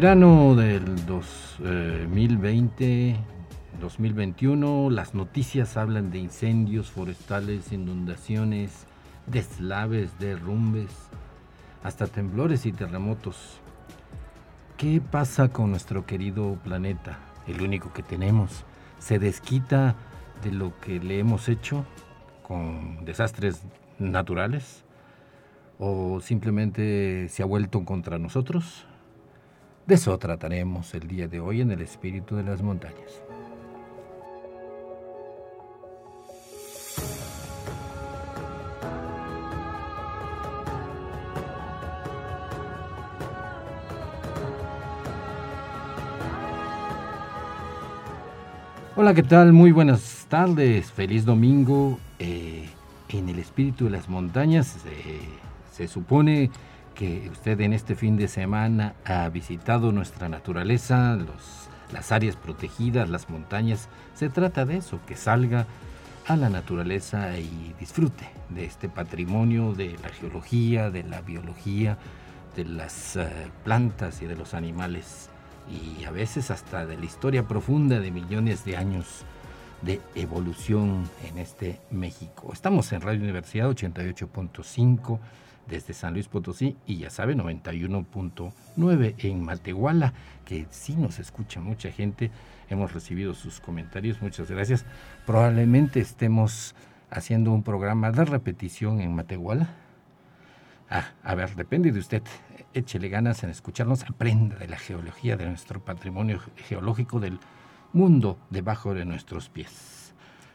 Verano del 2020, 2021, las noticias hablan de incendios forestales, inundaciones, deslaves, derrumbes, hasta temblores y terremotos. ¿Qué pasa con nuestro querido planeta, el único que tenemos? ¿Se desquita de lo que le hemos hecho con desastres naturales? ¿O simplemente se ha vuelto contra nosotros? De eso trataremos el día de hoy en el espíritu de las montañas. Hola, ¿qué tal? Muy buenas tardes, feliz domingo. Eh, en el espíritu de las montañas se supone que usted en este fin de semana ha visitado nuestra naturaleza, los, las áreas protegidas, las montañas. Se trata de eso, que salga a la naturaleza y disfrute de este patrimonio de la geología, de la biología, de las eh, plantas y de los animales y a veces hasta de la historia profunda de millones de años de evolución en este México. Estamos en Radio Universidad 88.5 desde San Luis Potosí y ya sabe 91.9 en Matehuala, que sí nos escucha mucha gente. Hemos recibido sus comentarios, muchas gracias. Probablemente estemos haciendo un programa de repetición en Matehuala. Ah, a ver, depende de usted. Échele ganas en escucharnos, aprenda de la geología, de nuestro patrimonio geológico, del mundo debajo de nuestros pies.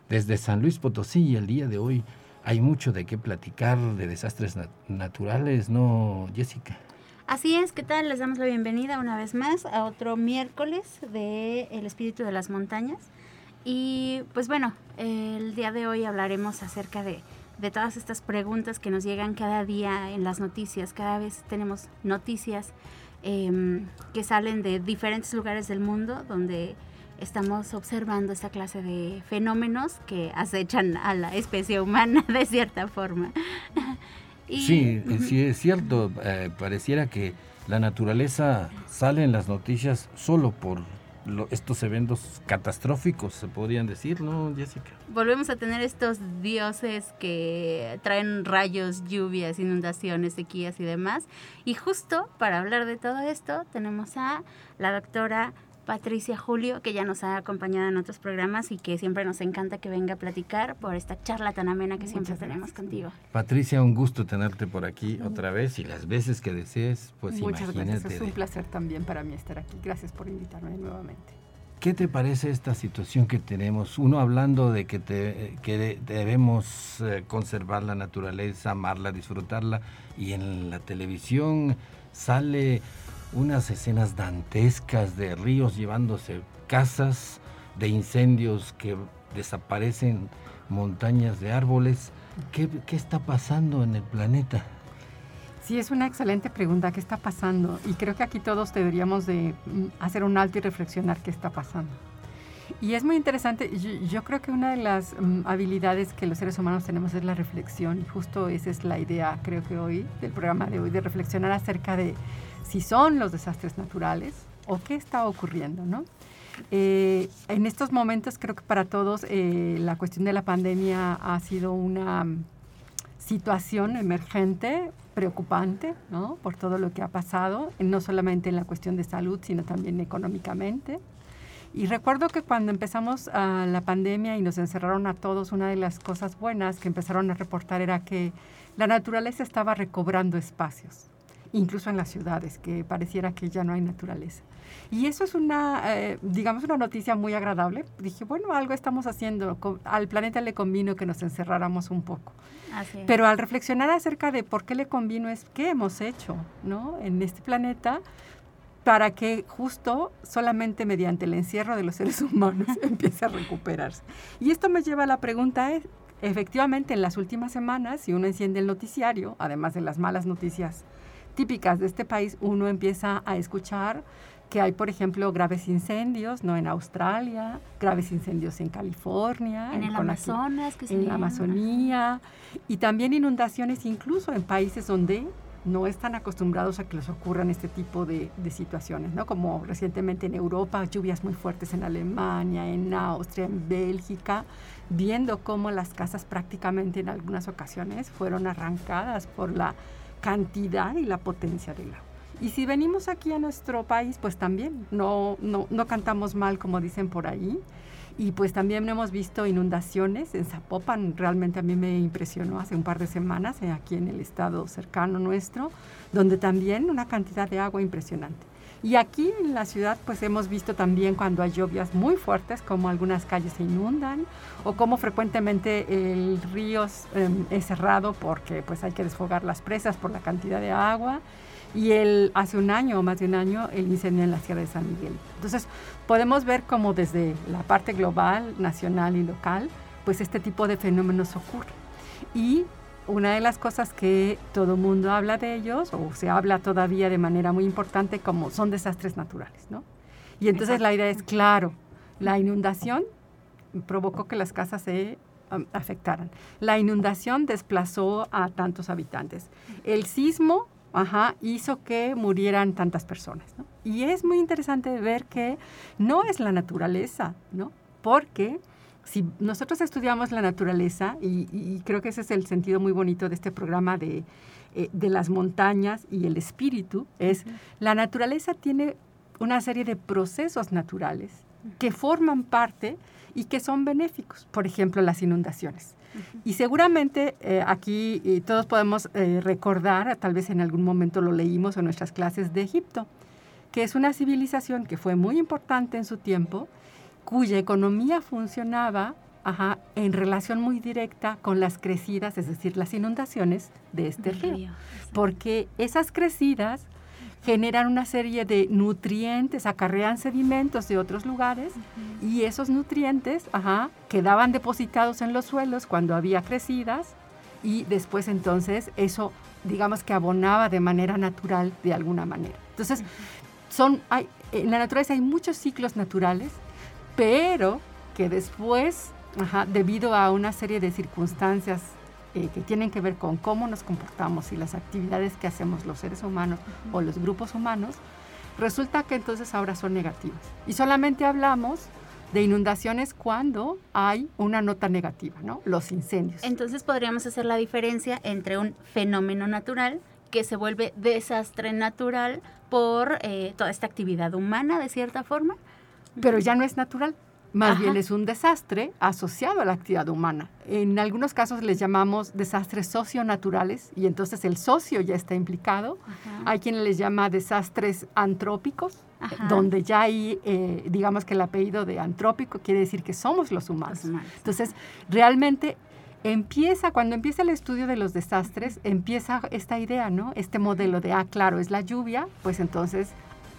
Desde San Luis Potosí, el día de hoy, hay mucho de qué platicar de desastres naturales, ¿no, Jessica? Así es, ¿qué tal? Les damos la bienvenida una vez más a otro miércoles de El Espíritu de las Montañas. Y pues bueno, el día de hoy hablaremos acerca de, de todas estas preguntas que nos llegan cada día en las noticias. Cada vez tenemos noticias em, que salen de diferentes lugares del mundo donde estamos observando esta clase de fenómenos que acechan a la especie humana de cierta forma. sí, sí es cierto. Eh, pareciera que la naturaleza sale en las noticias solo por estos eventos catastróficos, se podrían decir, ¿no, Jessica? Volvemos a tener estos dioses que traen rayos, lluvias, inundaciones, sequías y demás. Y justo para hablar de todo esto tenemos a la doctora Patricia Julio, que ya nos ha acompañado en otros programas y que siempre nos encanta que venga a platicar por esta charla tan amena que siempre tenemos contigo. Patricia, un gusto tenerte por aquí otra vez y las veces que desees, pues Muchas gracias, es un placer también para mí estar aquí. Gracias por invitarme nuevamente. ¿Qué te parece esta situación que tenemos? Uno hablando de que, te, que debemos eh, conservar la naturaleza, amarla, disfrutarla, y en la televisión sale unas escenas dantescas de ríos llevándose casas, de incendios que desaparecen montañas de árboles. ¿Qué, está pasando en el planeta? Sí, es una excelente pregunta. ¿Qué está pasando? Y creo que aquí todos deberíamos de mm, hacer un alto y reflexionar qué está pasando. Y es muy interesante. Yo, creo que una de las mm, habilidades que los seres humanos tenemos es la reflexión. Y justo esa es la idea, creo que hoy, del programa de hoy, de reflexionar acerca de si son los desastres naturales o qué está ocurriendo, ¿no? Eh, en estos momentos creo que para todos eh, la cuestión de la pandemia ha sido una situación emergente, preocupante, ¿no? Por todo lo que ha pasado, no solamente en la cuestión de salud, sino también económicamente. Y recuerdo que cuando empezamos a la pandemia y nos encerraron a todos, una de las cosas buenas que empezaron a reportar era que la naturaleza estaba recobrando espacios, incluso en las ciudades, que pareciera que ya no hay naturaleza. Y eso es una, eh, digamos, una noticia muy agradable. Dije, bueno, algo estamos haciendo. Al planeta le convino que nos encerráramos un poco. Pero al reflexionar acerca de por qué le convino es qué hemos hecho, ¿no? En este planeta para que justo solamente mediante el encierro de los seres humanos empiece a recuperarse. Y esto me lleva a la pregunta, es, efectivamente en las últimas semanas, si uno enciende el noticiario, además de las malas noticias típicas de este país, uno empieza a escuchar que hay, por ejemplo, graves incendios, ¿no? En Australia, graves incendios en California. En, el Amazonas, que En la Amazonía. Y también inundaciones incluso en países donde no están acostumbrados a que les ocurran este tipo de, de, situaciones, ¿no? Como recientemente en Europa, lluvias muy fuertes en Alemania, en Austria, en Bélgica, viendo cómo las casas prácticamente en algunas ocasiones fueron arrancadas por la cantidad y la potencia del agua. Y si venimos aquí a nuestro país, pues también no, no, no cantamos mal, como dicen por ahí. Y pues también hemos visto inundaciones en Zapopan, realmente a mí me impresionó hace un par de semanas, eh, aquí en el estado cercano nuestro, donde también una cantidad de agua impresionante. Y aquí en la ciudad pues hemos visto también cuando hay lluvias muy fuertes, como algunas calles se inundan o como frecuentemente el río em, es cerrado porque pues hay que desfogar las presas por la cantidad de agua y el, hace un año o más de un año el incendio en la Sierra de San Miguel. Entonces, podemos ver cómo desde la parte global, nacional y local, pues este tipo de fenómenos ocurre. Y una de las cosas que todo mundo habla de ellos, o se habla todavía de manera muy importante, como son desastres naturales, ¿no? Y entonces la idea es, claro, la inundación provocó que las casas se um, afectaran. La inundación desplazó a tantos habitantes. El sismo ajá, hizo que murieran tantas personas. ¿no? Y es muy interesante ver que no es la naturaleza, ¿no? Porque si nosotros estudiamos la naturaleza, y, creo que ese es el sentido muy bonito de este programa de, eh, de las montañas y el espíritu, es la naturaleza tiene una serie de procesos naturales que forman parte y que son benéficos. Por ejemplo, las inundaciones. Y seguramente eh, aquí eh, todos podemos eh, recordar, tal vez en algún momento lo leímos en nuestras clases de Egipto, que es una civilización que fue muy importante en su tiempo, cuya economía funcionaba en relación muy directa con las crecidas, es decir, las inundaciones de este río. Porque esas crecidas generan una serie de nutrientes, acarrean sedimentos de otros lugares y esos nutrientes ajá, quedaban depositados en los suelos cuando había crecidas y después entonces eso digamos que abonaba de manera natural de alguna manera. Entonces, son, hay, en la naturaleza hay muchos ciclos naturales, pero que después, ajá, debido a una serie de circunstancias eh, que tienen que ver con cómo nos comportamos y las actividades que hacemos los seres humanos o los grupos humanos, resulta que entonces ahora son negativas. Y solamente hablamos de inundaciones cuando hay una nota negativa, ¿no? Los incendios. Entonces podríamos hacer la diferencia entre un fenómeno natural que se vuelve desastre natural por eh, toda esta actividad humana, de cierta forma. Pero ya no es natural. Más bien es un desastre asociado a la actividad humana. En algunos casos les llamamos desastres socionaturales y entonces el socio ya está implicado. Hay quien les llama desastres antrópicos, donde ya hay, eh, digamos que el apellido de antrópico quiere decir que somos los humanos. Entonces, realmente empieza, cuando empieza el estudio de los desastres, empieza esta idea, ¿no? Este modelo de, ah, claro, es la lluvia, pues entonces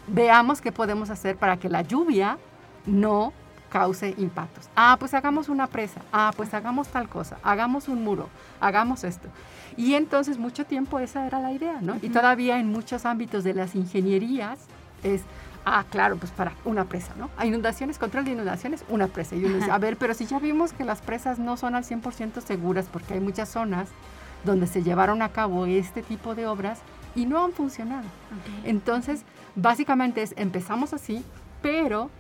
veamos qué podemos hacer para que la lluvia no cause impactos. Ah, pues hagamos una presa. Ah, pues hagamos tal cosa. Hagamos un muro. Hagamos esto. Y entonces mucho tiempo esa era la idea, ¿no? Y todavía en muchos ámbitos de las ingenierías es, ah, claro, pues para una presa, ¿no? A inundaciones, control de inundaciones, una presa. Y uno dice, a ver, pero si ya vimos que las presas no son al 100% seguras porque hay muchas zonas donde se llevaron a cabo este tipo de obras y no han funcionado. Entonces, básicamente es, empezamos así, pero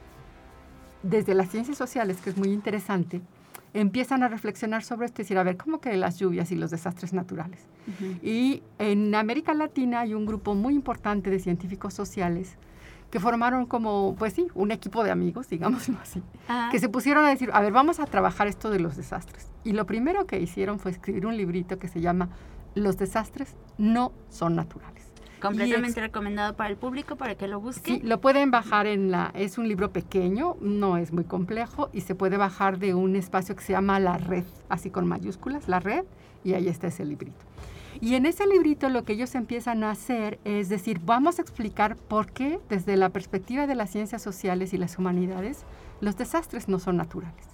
desde las ciencias sociales, que es muy interesante, empiezan a reflexionar sobre esto y decir, a ver, ¿cómo que las lluvias y los desastres naturales? Y en América Latina hay un grupo muy importante de científicos sociales que formaron como, pues sí, un equipo de amigos, digámoslo así, Ah, que se pusieron a decir, a ver, vamos a trabajar esto de los desastres. Y lo primero que hicieron fue escribir un librito que se llama Los desastres no son naturales. completamente recomendado para el público para que lo busque. Sí, lo pueden bajar en la, es un libro pequeño, no es muy complejo y se puede bajar de un espacio que se llama La Red, así con mayúsculas, La Red, y ahí está ese librito. Y en ese librito lo que ellos empiezan a hacer es decir, vamos a explicar por qué desde la perspectiva de las ciencias sociales y las humanidades los desastres no son naturales.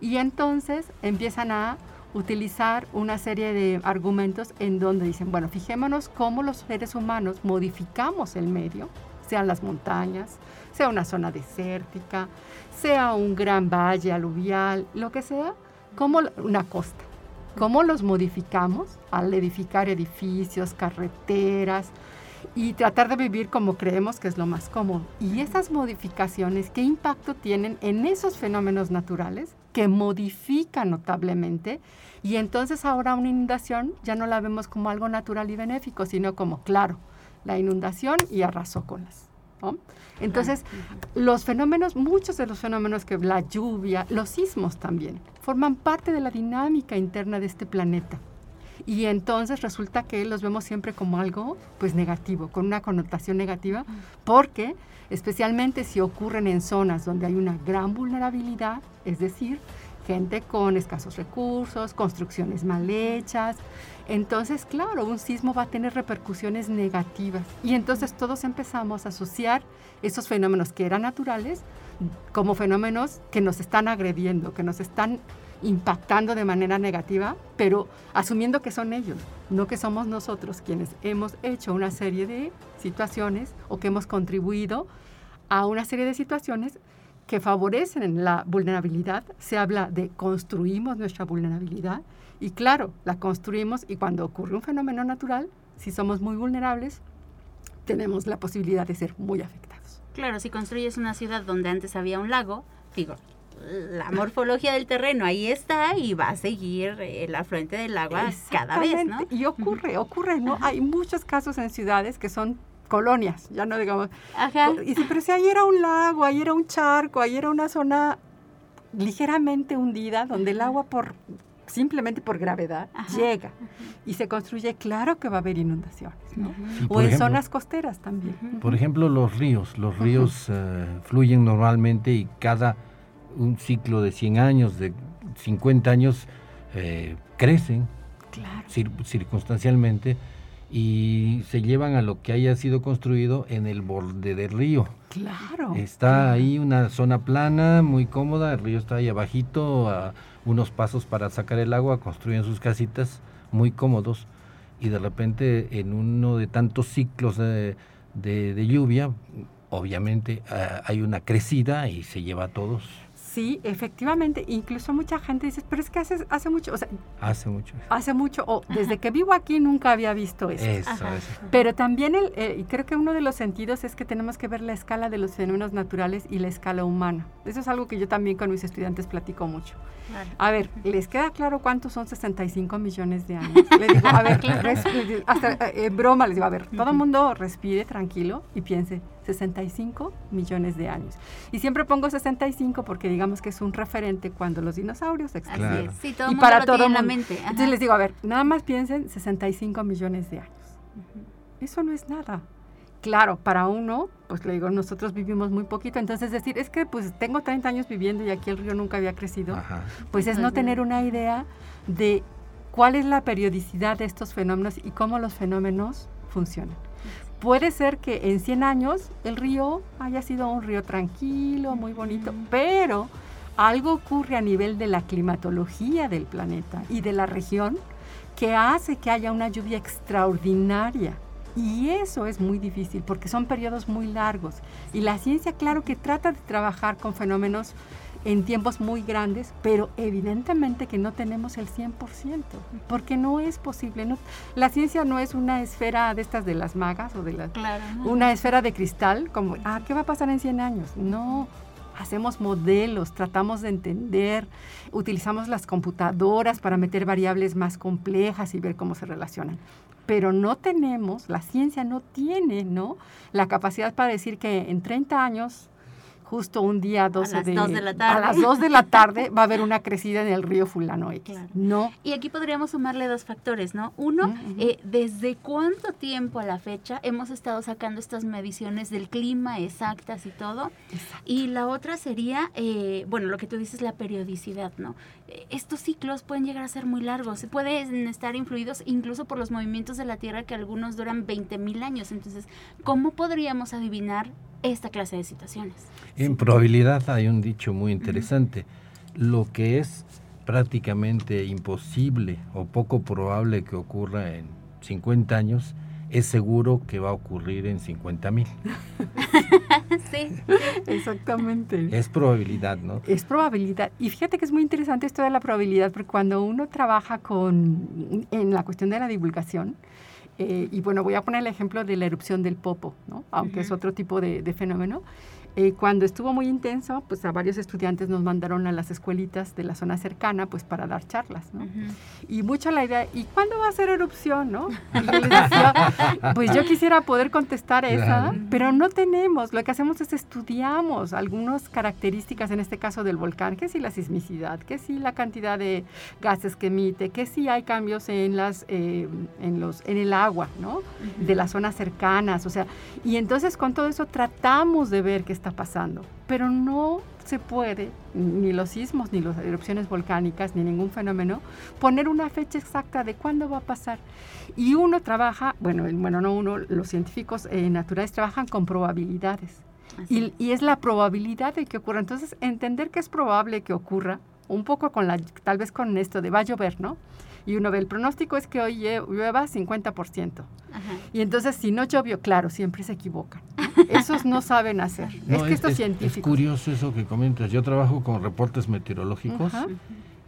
Y entonces empiezan a utilizar una serie de argumentos en donde dicen, bueno, fijémonos cómo los seres humanos modificamos el medio, sean las montañas, sea una zona desértica, sea un gran valle aluvial, lo que sea, como una costa. ¿Cómo los modificamos al edificar edificios, carreteras y tratar de vivir como creemos que es lo más cómodo? Y esas modificaciones, ¿qué impacto tienen en esos fenómenos naturales que modifican notablemente? Y entonces ahora una inundación ya no la vemos como algo natural y benéfico, sino como, claro, la inundación y arrasó con las. ¿no? Entonces, los fenómenos, muchos de los fenómenos que la lluvia, los sismos también, forman parte de la dinámica interna de este planeta. Y entonces resulta que los vemos siempre como algo pues negativo, con una connotación negativa, porque especialmente si ocurren en zonas donde hay una gran vulnerabilidad, es decir, gente con escasos recursos, construcciones mal hechas. Entonces, claro, un sismo va a tener repercusiones negativas. Y entonces todos empezamos a asociar esos fenómenos que eran naturales como fenómenos que nos están agrediendo, que nos están impactando de manera negativa, pero asumiendo que son ellos, no que somos nosotros quienes hemos hecho una serie de situaciones o que hemos contribuido a una serie de situaciones que favorecen la vulnerabilidad. Se habla de construimos nuestra vulnerabilidad y claro, la construimos y cuando ocurre un fenómeno natural, si somos muy vulnerables, tenemos la posibilidad de ser muy afectados. Claro, si construyes una ciudad donde antes había un lago, digo, la morfología del terreno ahí está y va a seguir el afluente del agua cada vez, ¿no? Y ocurre, ocurre, ¿no? Hay muchos casos en ciudades que son colonias, ya no digamos. Ajá. Y si, pero si ahí era un lago, ahí era un charco, ahí era una zona ligeramente hundida, donde el agua por simplemente por gravedad Ajá. llega y se construye, claro que va a haber inundaciones, ¿no? O en ejemplo- zonas costeras también. Por ejemplo, los ríos. Los ríos eh, fluyen normalmente y cada un ciclo de 100 años, de 50 años, eh, crecen Claro. cir- circunstancialmente y se llevan a lo que haya sido construido en el borde del río. Claro. Está ahí una zona plana, muy cómoda, el río está ahí abajito, a unos pasos para sacar el agua, construyen sus casitas muy cómodos y de repente en uno de tantos ciclos de, de- de lluvia, obviamente ah, hay una crecida y se lleva a todos. Sí, efectivamente. Incluso mucha gente dice, pero es que hace, hace mucho, o sea, Hace mucho. hace mucho, o desde que vivo aquí nunca había visto eso. Eso, Ajá. eso. Pero también, el, eh, y creo que uno de los sentidos es que tenemos que ver la escala de los fenómenos naturales y la escala humana. Eso es algo que yo también con mis estudiantes platico mucho. Claro. A ver, ¿les queda claro cuántos son 65 millones de años? Le digo, a ver, les digo, hasta eh, en broma les digo, a ver, todo el mundo respire tranquilo y piense, 65 millones de años. Y siempre pongo 65 porque digamos que es un referente cuando los dinosaurios Así extinguieron. Claro. es. Sí, todo Y mundo para lo todo tiene en la mundo. mente. Ajá. Entonces les digo, a ver, nada más piensen 65 millones de años. Eso no es nada. Claro, para uno, pues le digo, nosotros vivimos muy poquito, entonces decir, es que pues tengo 30 años viviendo y aquí el río nunca había crecido, Ajá. pues es No tener una idea de cuál es la periodicidad de estos fenómenos y cómo los fenómenos funcionan. Puede ser que en 100 años el río haya sido un río tranquilo, muy bonito, pero algo ocurre a nivel de la climatología del planeta y de la región que hace que haya una lluvia extraordinaria. Y eso es muy difícil porque son periodos muy largos. Y la ciencia, claro que trata de trabajar con fenómenos en tiempos muy grandes, pero evidentemente que no tenemos el 100%, porque no es posible. no- la ciencia no es una esfera de estas de las magas o de las Claro. ¿no? una esfera de cristal, como, ah, ¿qué va a pasar en 100 años? No, hacemos modelos, tratamos de entender, utilizamos las computadoras para meter variables más complejas y ver cómo se relacionan. pero no tenemos, la ciencia no tiene, ¿no? La capacidad para decir que en 30 años justo un día 12 a las 2 de la tarde. a las 2 de la tarde va a haber una crecida en el río fulano X. No. Y aquí podríamos sumarle dos factores, ¿no? Uno, eh, ¿desde cuánto tiempo a la fecha hemos estado sacando estas mediciones del clima exactas y todo? Y la otra sería, eh, bueno, lo que tú dices, la periodicidad, ¿no? Estos ciclos pueden llegar a ser muy largos, pueden estar influidos incluso por los movimientos de la Tierra que algunos duran 20 mil años. Entonces, ¿cómo podríamos adivinar esta clase de situaciones. En probabilidad hay un dicho muy interesante. Lo que es prácticamente imposible o poco probable que ocurra en 50 años, es seguro que va a ocurrir en 50 mil. sí, exactamente. Es probabilidad, ¿no? Es probabilidad. Y fíjate que es muy interesante esto de la probabilidad, porque cuando uno trabaja con, en la cuestión de la divulgación, eh, y bueno, voy a poner el ejemplo de la erupción del Popo, ¿no? aunque es otro tipo de, de fenómeno. Eh, cuando estuvo muy intenso, pues a varios estudiantes nos mandaron a las escuelitas de la zona cercana, pues para dar charlas, ¿no? Y mucho la idea, ¿y cuándo va a ser erupción, no? Y yo les decía, pues yo quisiera poder contestar esa, pero no tenemos. Lo que hacemos es estudiamos algunas características, en este caso del volcán, que si la sismicidad, que si la cantidad de gases que emite, que si hay cambios en las, eh, en los, en el agua, ¿no? De las zonas cercanas, o sea, y entonces con todo eso tratamos de ver que está pasando, pero no se puede, ni los sismos, ni las erupciones volcánicas, ni ningún fenómeno, poner una fecha exacta de cuándo va a pasar. Y uno trabaja, bueno, bueno no uno, los científicos eh, naturales trabajan con probabilidades. Y, y, es la probabilidad de que ocurra. Entonces, entender que es probable que ocurra, un poco con la, tal vez con esto de va a llover, ¿no? Y uno ve el pronóstico es que hoy llueva 50%. Y entonces si no llovió, claro, siempre se equivocan. Esos no saben hacer. es que estos científicos. Es curioso eso que comentas. Yo trabajo con reportes meteorológicos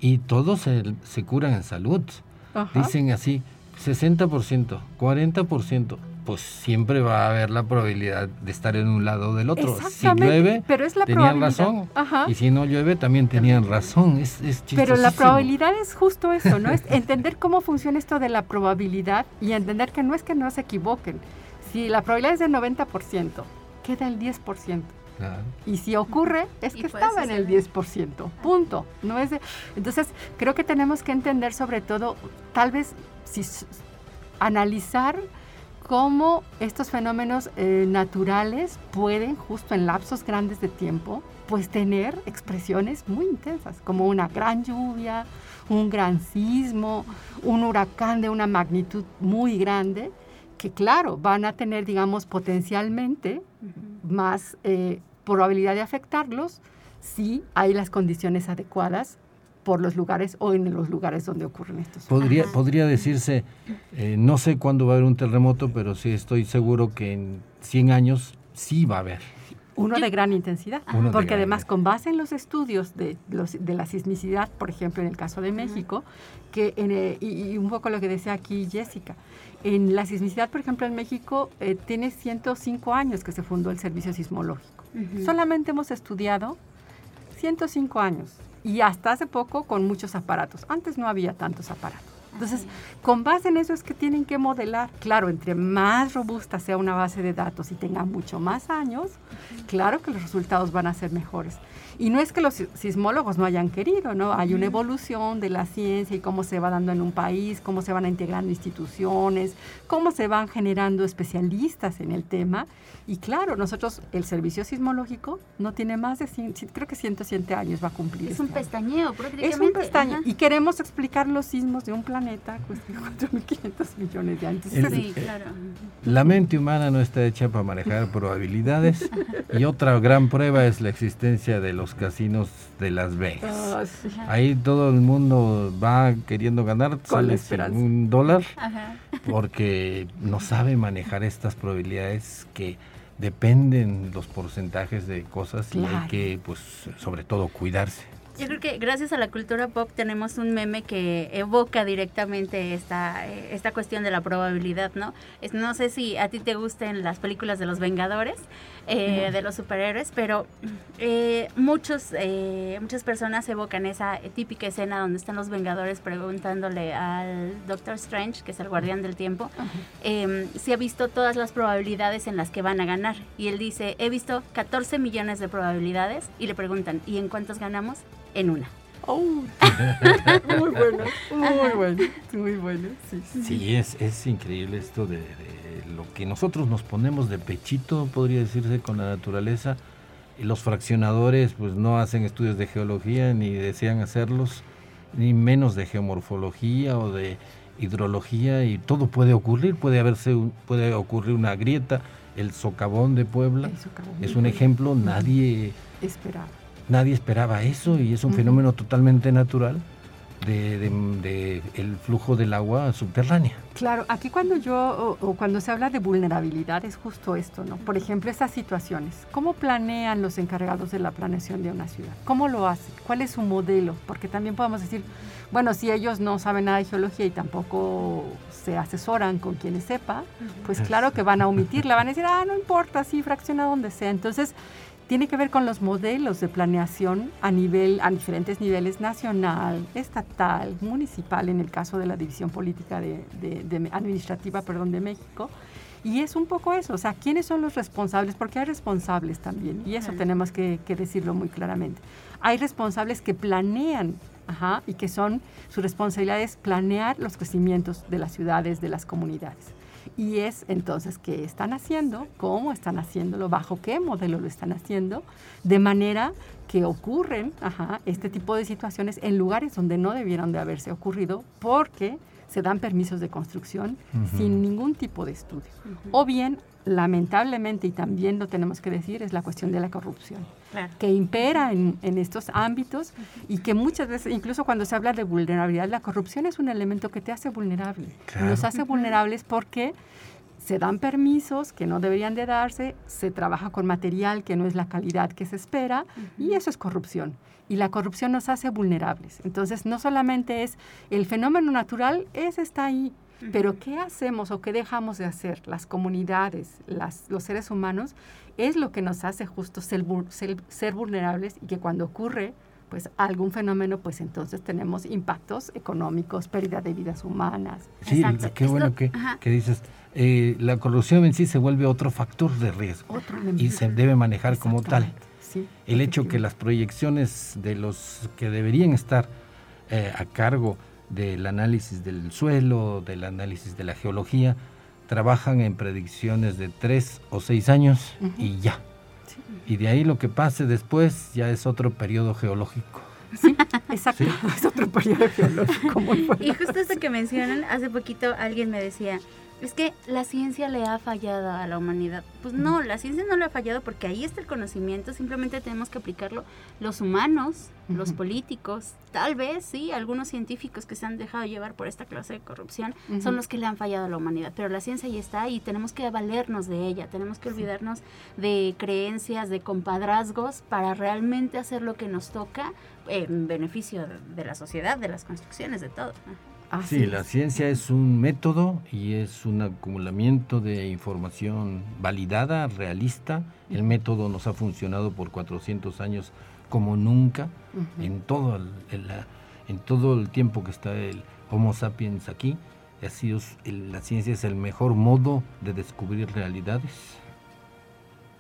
y todos se, se, curan en salud. Dicen así, 60%, 40%, pues siempre va a haber la probabilidad de estar en un lado del otro. Si llueve, pero es la tenían razón. Y si no llueve, también tenían razón. Es, es pero la probabilidad es justo eso, ¿no? Es entender cómo funciona esto de la probabilidad y entender que no es que no se equivoquen. Si la probabilidad es del 90%, queda el 10%. Y si ocurre, es que estaba en el 10%, punto. No es Entonces, creo que tenemos que entender sobre todo, tal vez, si analizar cómo estos fenómenos eh, naturales pueden, justo en lapsos grandes de tiempo, pues tener expresiones muy intensas, como una gran lluvia, un gran sismo, un huracán de una magnitud muy grande, que claro, van a tener, digamos, potencialmente más eh, probabilidad de afectarlos si hay las condiciones adecuadas por los lugares o en los lugares donde ocurren estos. Podría, podría decirse, eh, no sé cuándo va a haber un terremoto, pero sí estoy seguro que en 100 años sí va a haber. Uno de gran intensidad, porque además con base en los estudios de, los, de la sismicidad, por ejemplo en el caso de México, que eh, y, un poco lo que decía aquí Jessica, en la sismicidad, por ejemplo en México, eh, tiene 105 años que se fundó el servicio sismológico. Solamente hemos estudiado 105 años y hasta hace poco con muchos aparatos. Antes no había tantos aparatos. Entonces, con base en eso es que tienen que modelar. Claro, entre más robusta sea una base de datos y tenga mucho más años, claro que los resultados van a ser mejores. Y no es que los sismólogos no hayan querido, ¿no? Hay una evolución de la ciencia y cómo se va dando en un país, cómo se van integrando instituciones, cómo se van generando especialistas en el tema. Y claro, nosotros, el servicio sismológico no tiene más de, creo que 107 años va a cumplir. Es un este pestañeo, prácticamente. Es un pestañeo. Y queremos explicar los sismos de un planeta pues, de 4.500 millones de años. sí, claro. La mente humana no está hecha para manejar probabilidades. y otra gran prueba es la existencia de los casinos de Las Vegas. Ah, Ahí todo el mundo va queriendo ganar, sale un dólar, porque no sabe manejar estas probabilidades que dependen los porcentajes de cosas y hay que, pues, sobre todo cuidarse. Yo creo que gracias a la cultura pop tenemos un meme que evoca directamente esta, eh, esta cuestión de la probabilidad, ¿no? Es, no sé si a ti te gusten las películas de los Vengadores, eh, de los superhéroes, pero eh, muchos, muchas personas evocan esa típica escena donde están los Vengadores preguntándole al Doctor Strange, que es el guardián del tiempo, em, si ha visto todas las probabilidades en las que van a ganar. Y él dice, he visto 14 millones de probabilidades y le preguntan, ¿y en cuántos ganamos? En una. Oh. muy bueno, muy bueno, muy bueno. Sí, es, es increíble esto de, lo que nosotros nos ponemos de pechito, podría decirse, con la naturaleza. Y los fraccionadores pues no hacen estudios de geología ni desean hacerlos, ni menos de geomorfología o de hidrología y todo puede ocurrir, puede haberse puede ocurrir una grieta, el socavón de Puebla es un ejemplo, nadie esperaba nadie esperaba eso y es un fenómeno totalmente natural de, el flujo del agua subterránea. Claro, aquí cuando yo o, cuando se habla de vulnerabilidad es justo esto, ¿no? Por ejemplo, estas situaciones. ¿Cómo planean los encargados de la planeación de una ciudad? ¿Cómo lo hacen? ¿Cuál es su modelo? Porque también podemos decir, bueno, si ellos no saben nada de geología y tampoco se asesoran con quienes sepa, pues claro que van a omitirla, van a decir, ah, no importa, sí, fracciona donde sea. Entonces, tiene que ver con los modelos de planeación a nivel, a diferentes niveles nacional, estatal, municipal, en el caso de la división política de, administrativa, perdón, de México. Y es un poco eso, o sea, ¿quiénes son los responsables? Porque hay responsables también, y eso tenemos que, decirlo muy claramente. Hay responsables que planean Ajá, y que son, su responsabilidad es planear los crecimientos de las ciudades, de las comunidades. Y es entonces qué están haciendo, cómo están haciéndolo, bajo qué modelo lo están haciendo, de manera que ocurren este tipo de situaciones en lugares donde no debieron de haberse ocurrido porque se dan permisos de construcción sin ningún tipo de estudio. O bien, lamentablemente, y también lo tenemos que decir, es la cuestión de la corrupción que impera en, estos ámbitos y que muchas veces, incluso cuando se habla de vulnerabilidad, la corrupción es un elemento que te hace vulnerable. Nos hace vulnerables porque se dan permisos que no deberían de darse, se trabaja con material que no es la calidad que se espera y eso es corrupción. Y la corrupción nos hace vulnerables. Entonces, no solamente es el fenómeno natural, ese está ahí, pero ¿qué hacemos o qué dejamos de hacer las comunidades, las, los seres humanos? Es lo que nos hace justo ser, ser, vulnerables y que cuando ocurre pues algún fenómeno, pues entonces tenemos impactos económicos, pérdida de vidas humanas. Sí, qué bueno que, que, dices. Eh, la corrupción en sí se vuelve otro factor de riesgo y se debe manejar como tal. el hecho que las proyecciones de los que deberían estar eh, a cargo del análisis del suelo, del análisis de la geología, trabajan en predicciones de tres o seis años y ya. Y de ahí lo que pase después ya es otro periodo geológico. Sí, exacto, es otro periodo geológico. y justo eso que mencionan, hace poquito alguien me decía, es que la ciencia le ha fallado a la humanidad. Pues no, la ciencia no le ha fallado porque ahí está el conocimiento, simplemente tenemos que aplicarlo los humanos, los políticos, tal vez sí, algunos científicos que se han dejado llevar por esta clase de corrupción son los que le han fallado a la humanidad, pero la ciencia ahí está y tenemos que valernos de ella, tenemos que olvidarnos de creencias, de compadrazgos para realmente hacer lo que nos toca en beneficio de la sociedad, de las construcciones, de todo sí, la ciencia es un método y es un acumulamiento de información validada, realista. El método nos ha funcionado por 400 años como nunca en, todo el, en todo el tiempo que está el Homo sapiens aquí. Ha sido, la ciencia es el mejor modo de descubrir realidades.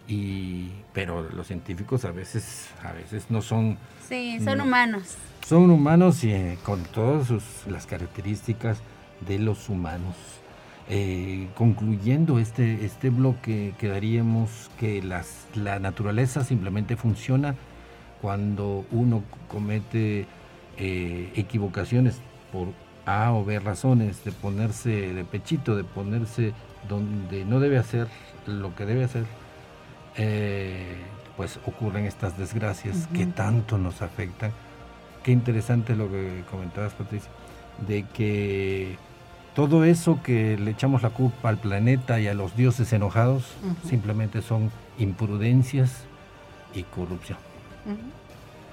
Y, pero los científicos a veces, a veces no son... Sí, son humanos son humanos y eh, con todas las características de los humanos. Eh, concluyendo este, este bloque, quedaríamos que las, la naturaleza simplemente funciona cuando uno comete eh, equivocaciones por A o B razones, de ponerse de pechito, de ponerse donde no debe hacer lo que debe hacer, pues ocurren estas desgracias que tanto nos afectan Qué interesante lo que comentabas, Patricia, de que todo eso que le echamos la culpa al planeta y a los dioses enojados simplemente son imprudencias y corrupción.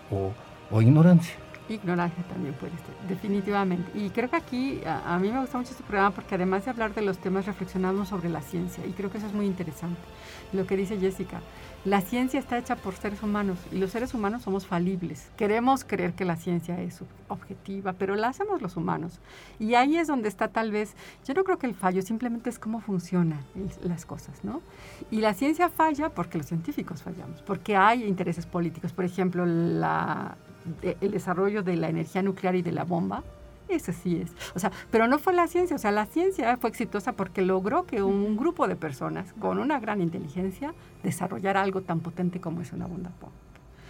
O o ignorancia. Ignorancia también puede ser, definitivamente. Y creo que aquí a, a, mí me gusta mucho este programa porque además de hablar de los temas reflexionamos sobre la ciencia y creo que eso es muy interesante. Lo que dice Jessica, la ciencia está hecha por seres humanos y los seres humanos somos falibles. Queremos creer que la ciencia es objetiva, pero la hacemos los humanos. Y ahí es donde está tal vez, yo no creo que el fallo, simplemente es cómo funcionan las cosas, ¿no? Y la ciencia falla porque los científicos fallamos, porque hay intereses políticos. Por ejemplo, la, el desarrollo de la energía nuclear y de la bomba ese sí es. O sea, pero no fue la ciencia, o sea, la ciencia fue exitosa porque logró que un grupo de personas con una gran inteligencia desarrollara algo tan potente como es una bomba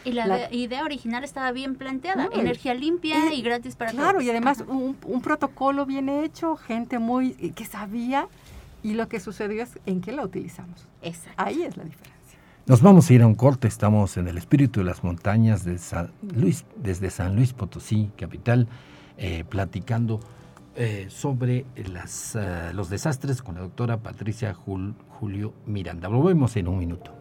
Y la, idea original estaba bien planteada, energía limpia y gratis para todos. Claro, y además un, un, protocolo bien hecho, gente muy que sabía, y lo que sucedió es en qué la utilizamos. Exacto. Ahí es la diferencia. Nos vamos a ir a un corte, estamos en el espíritu de las montañas de San Luis, desde San Luis Potosí, capital. Eh, platicando eh, sobre las, uh, los desastres con la doctora Patricia Jul, Julio Miranda. Volvemos en un minuto.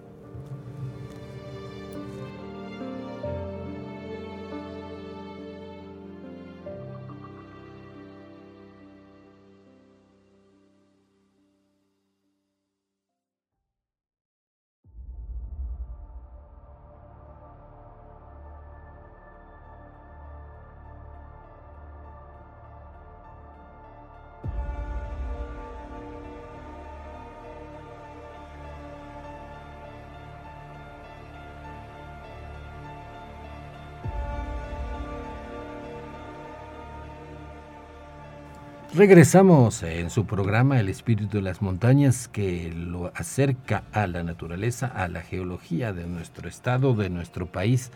Regresamos en su programa El Espíritu de las Montañas que lo acerca a la naturaleza, a la geología de nuestro estado, de nuestro país,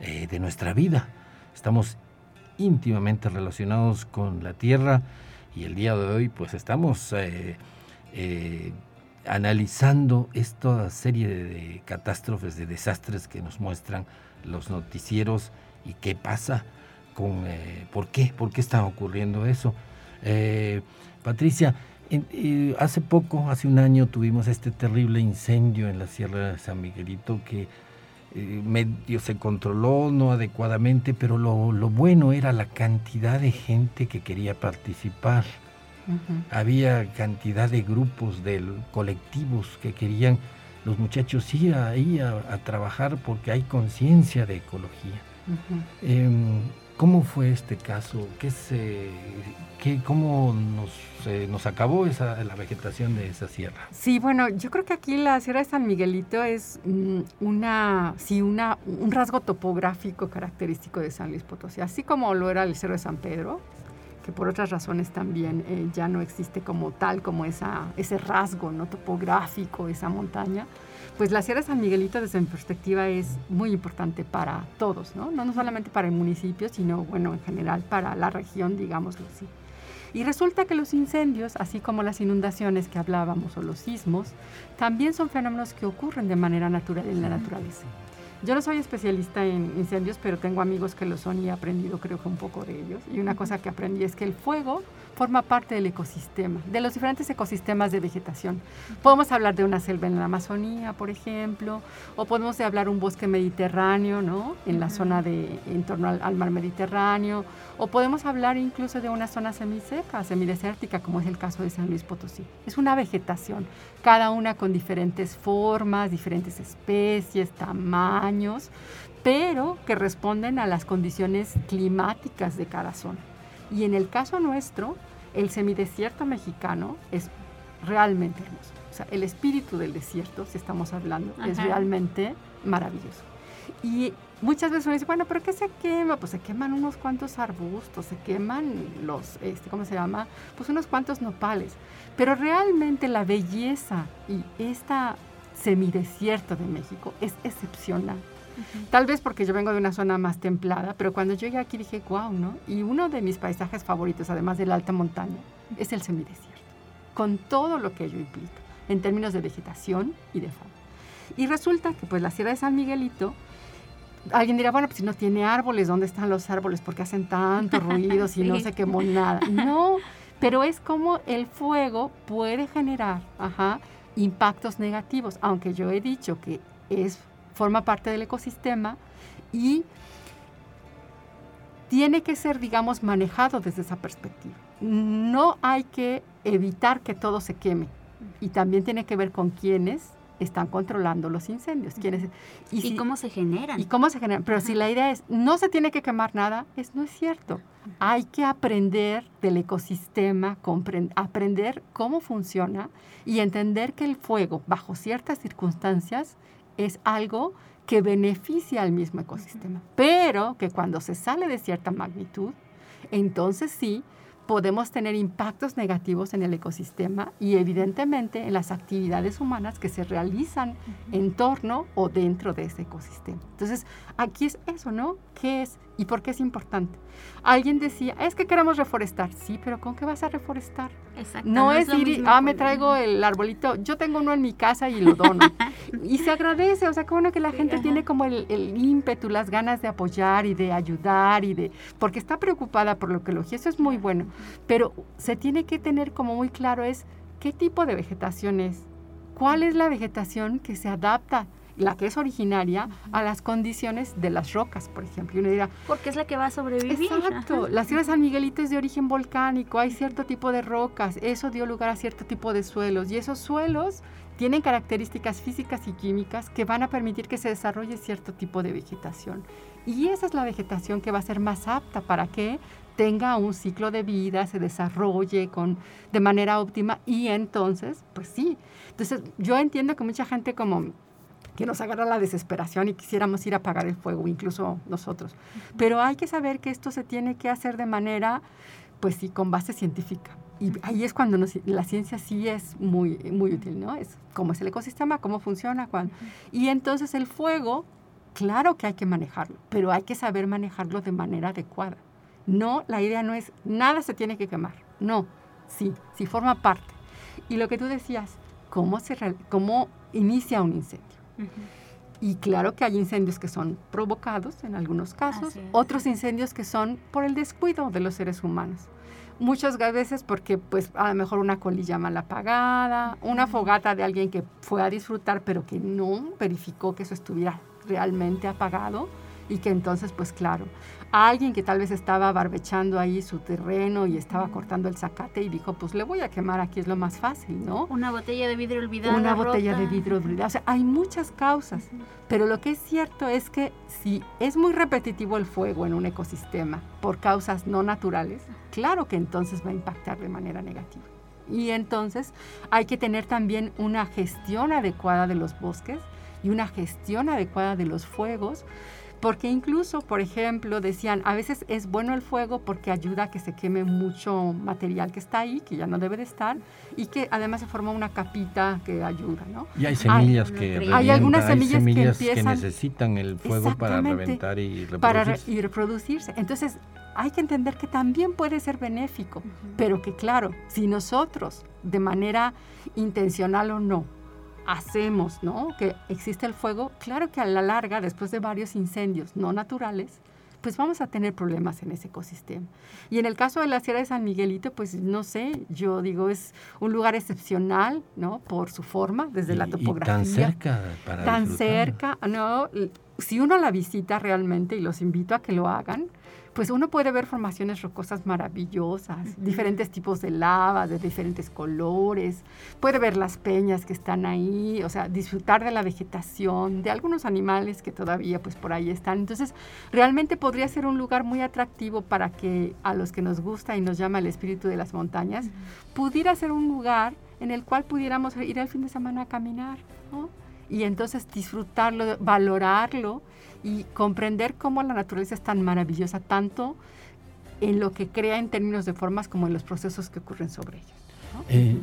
eh, de nuestra vida. Estamos íntimamente relacionados con la tierra y el día de hoy pues estamos eh, eh, analizando esta serie de catástrofes, de desastres que nos muestran los noticieros y qué pasa con, por qué, por qué está ocurriendo eso. Eh, Patricia, eh, hace poco, hace un año, tuvimos este terrible incendio en la Sierra de San Miguelito que eh, medio se controló no adecuadamente, pero lo, bueno era la cantidad de gente que quería participar. Había cantidad de grupos, de colectivos que querían los muchachos ir ahí a, trabajar porque hay conciencia de ecología. ¿Cómo fue este caso? ¿Qué se, qué, ¿Cómo nos, nos acabó esa, la vegetación de esa sierra? Sí, bueno, yo creo que aquí la Sierra de San Miguelito es mm, una, sí, una, un rasgo topográfico característico de San Luis Potosí, así como lo era el Cerro de San Pedro, que por otras razones también eh, ya no existe como tal, como esa, ese rasgo no topográfico, esa montaña pues la Sierra de San Miguelito desde mi perspectiva es muy importante para todos, ¿no? No, solamente para el municipio, sino bueno, en general para la región, digámoslo así. Y resulta que los incendios, así como las inundaciones que hablábamos o los sismos, también son fenómenos que ocurren de manera natural en la naturaleza. Yo no soy especialista en incendios, pero tengo amigos que lo son y he aprendido creo que un poco de ellos. Y una cosa que aprendí es que el fuego forma parte del ecosistema, de los diferentes ecosistemas de vegetación. Podemos hablar de una selva en la Amazonía, por ejemplo, o podemos hablar un bosque mediterráneo, ¿no? En la zona de, en torno al, mar Mediterráneo, o podemos hablar incluso de una zona semiseca, semidesértica, como es el caso de San Luis Potosí. Es una vegetación, cada una con diferentes formas, diferentes especies, tamaños, pero que responden a las condiciones climáticas de cada zona. Y en el caso nuestro, el semidesierto mexicano es realmente hermoso. O sea, el espíritu del desierto, si estamos hablando, es realmente maravilloso. Y muchas veces uno dice, bueno, pero ¿qué se quema? Pues se queman unos cuantos arbustos, se queman los, este, ¿cómo se llama? Pues unos cuantos nopales. Pero realmente la belleza y esta semidesierto de México es excepcional. Tal vez porque yo vengo de una zona más templada, pero cuando llegué aquí dije, wow, ¿no? Y uno de mis paisajes favoritos, además de la alta montaña, es el semidesierto, con todo lo que ello implica, en términos de vegetación y de fauna. Y resulta que pues la Sierra de San Miguelito, alguien dirá, bueno, pues si no tiene árboles, ¿dónde están los árboles? Porque hacen tanto ruido si no se quemó nada. No, pero es como el fuego puede generar impactos negativos, aunque yo he dicho que es forma parte del ecosistema y tiene que ser, digamos, manejado desde esa perspectiva. No hay que evitar que todo se queme. Y también tiene que ver con quiénes están controlando los incendios. Quiénes, y, cómo se generan. Y cómo se generan. Pero si la idea es, no se tiene que quemar nada, es, no es cierto. Hay que aprender del ecosistema, aprender cómo funciona y entender que el fuego, bajo ciertas circunstancias, es algo que beneficia al mismo ecosistema. Pero que cuando se sale de cierta magnitud, entonces sí podemos tener impactos negativos en el ecosistema y evidentemente en las actividades humanas que se realizan en torno o dentro de ese ecosistema. Entonces, aquí es eso, ¿no? ¿Qué es y por qué es importante? Alguien decía, es que queremos reforestar. Sí, pero ¿con qué vas a reforestar? Exacto. No, es, ir, ah, me traigo el arbolito. Yo tengo uno en mi casa y lo dono. y se agradece, o sea, qué bueno que la gente tiene como el, el, ímpetu, las ganas de apoyar y de ayudar y de, porque está preocupada por la ecología. Eso es muy bueno. Pero se tiene que tener como muy claro es qué tipo de vegetación es. ¿Cuál es la vegetación que se adapta la que es originaria a las condiciones de las rocas, por ejemplo. Y uno dirá, porque es la que va a sobrevivir. Exacto. La Sierra de San Miguelito es de origen volcánico, hay cierto tipo de rocas, eso dio lugar a cierto tipo de suelos y esos suelos tienen características físicas y químicas que van a permitir que se desarrolle cierto tipo de vegetación. Y esa es la vegetación que va a ser más apta para que tenga un ciclo de vida, se desarrolle con, de manera óptima y entonces, pues sí. Entonces yo entiendo que mucha gente como que nos agarra la desesperación y quisiéramos ir a apagar el fuego, incluso nosotros. Pero hay que saber que esto se tiene que hacer de manera, pues sí, con base científica. Y ahí es cuando la ciencia sí es muy, muy útil, ¿no? Es cómo es el ecosistema, cómo funciona, cuándo. Y entonces el fuego, claro que hay que manejarlo, pero hay que saber manejarlo de manera adecuada. No, la idea no es, nada se tiene que quemar. No, sí, sí forma parte. Y lo que tú decías, ¿cómo, se, cómo inicia un incendio? Y claro que hay incendios que son provocados en algunos casos, otros incendios que son por el descuido de los seres humanos. Muchas veces porque pues a lo mejor una colilla mal apagada, una fogata de alguien que fue a disfrutar pero que no verificó que eso estuviera realmente apagado y que entonces pues claro, alguien que tal vez estaba barbechando ahí su terreno y estaba cortando el zacate y dijo, pues le voy a quemar aquí, es lo más fácil, ¿no? Una botella de vidrio olvidada. Una botella de vidrio olvidada. O sea, hay muchas causas, pero lo que es cierto es que si es muy repetitivo el fuego en un ecosistema por causas no naturales, claro que entonces va a impactar de manera negativa. Y entonces hay que tener también una gestión adecuada de los bosques y una gestión adecuada de los fuegos porque incluso, por ejemplo, decían, a veces es bueno el fuego porque ayuda a que se queme mucho material que está ahí, que ya no debe de estar, y que además se forma una capita que ayuda, ¿no? Y hay semillas que Hay algunas semillas, que, necesitan el fuego para reventar y reproducirse. Para y reproducirse. Entonces, hay que entender que también puede ser benéfico, pero que claro, si nosotros, de manera intencional o no, hacemos, ¿no? Que existe el fuego, claro que a la larga, después de varios incendios no naturales, pues vamos a tener problemas en ese ecosistema. Y en el caso de la Sierra de San Miguelito, pues no sé, yo digo, es un lugar excepcional, ¿no? Por su forma, desde la topografía. tan cerca para Tan cerca, ¿no? Si uno la visita realmente, y los invito a que lo hagan, pues uno puede ver formaciones rocosas maravillosas, diferentes tipos de lava, de diferentes colores, puede ver las peñas que están ahí, o sea, disfrutar de la vegetación, de algunos animales que todavía pues por ahí están. Entonces, realmente podría ser un lugar muy atractivo para que a los que nos gusta y nos llama el espíritu de las montañas, pudiera ser un lugar en el cual pudiéramos ir al fin de semana a caminar, ¿no? Y entonces disfrutarlo, valorarlo y comprender cómo la naturaleza es tan maravillosa, tanto en lo que crea en términos de formas como en los procesos que ocurren sobre ellos. Eh,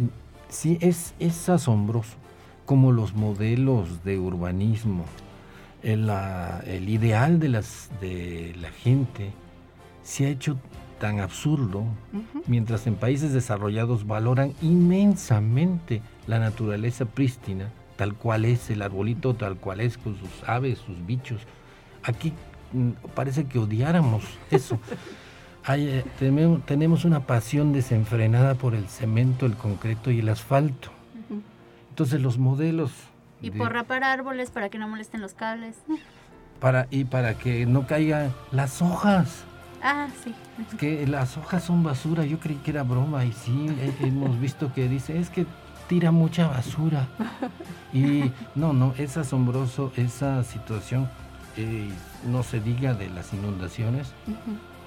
sí, es, es asombroso como los modelos de urbanismo, el, el ideal de, las, de la gente se ha hecho tan absurdo, mientras en países desarrollados valoran inmensamente la naturaleza prístina, tal cual es el arbolito, tal cual es con sus aves, sus bichos, aquí mm, parece que odiáramos eso. Eh, tenemos, una pasión desenfrenada por el cemento, el concreto y el asfalto. Entonces los modelos... Y por rapar árboles para que no molesten los cables. Para, y para que no caigan las hojas. Ah, sí. Que las hojas son basura, yo creí que era broma y sí, hemos visto que dice, es que tira mucha basura. Y no, no, es asombroso esa situación, eh, no se diga de las inundaciones.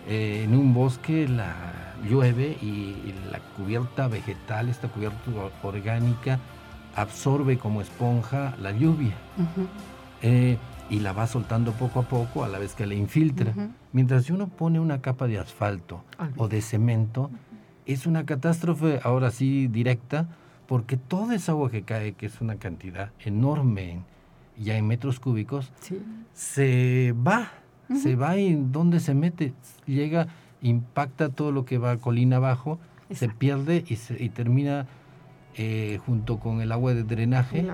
Eh, en un bosque la llueve y, la cubierta vegetal, esta cubierta orgánica, absorbe como esponja la lluvia. Eh, y la va soltando poco a poco a la vez que la infiltra. Mientras si uno pone una capa de asfalto o de cemento, es una catástrofe ahora sí directa porque toda esa agua que cae, que es una cantidad enorme ya en metros cúbicos, se va se va y donde se mete, llega, impacta todo lo que va colina abajo, se pierde y, se, y termina eh, junto con el agua de drenaje.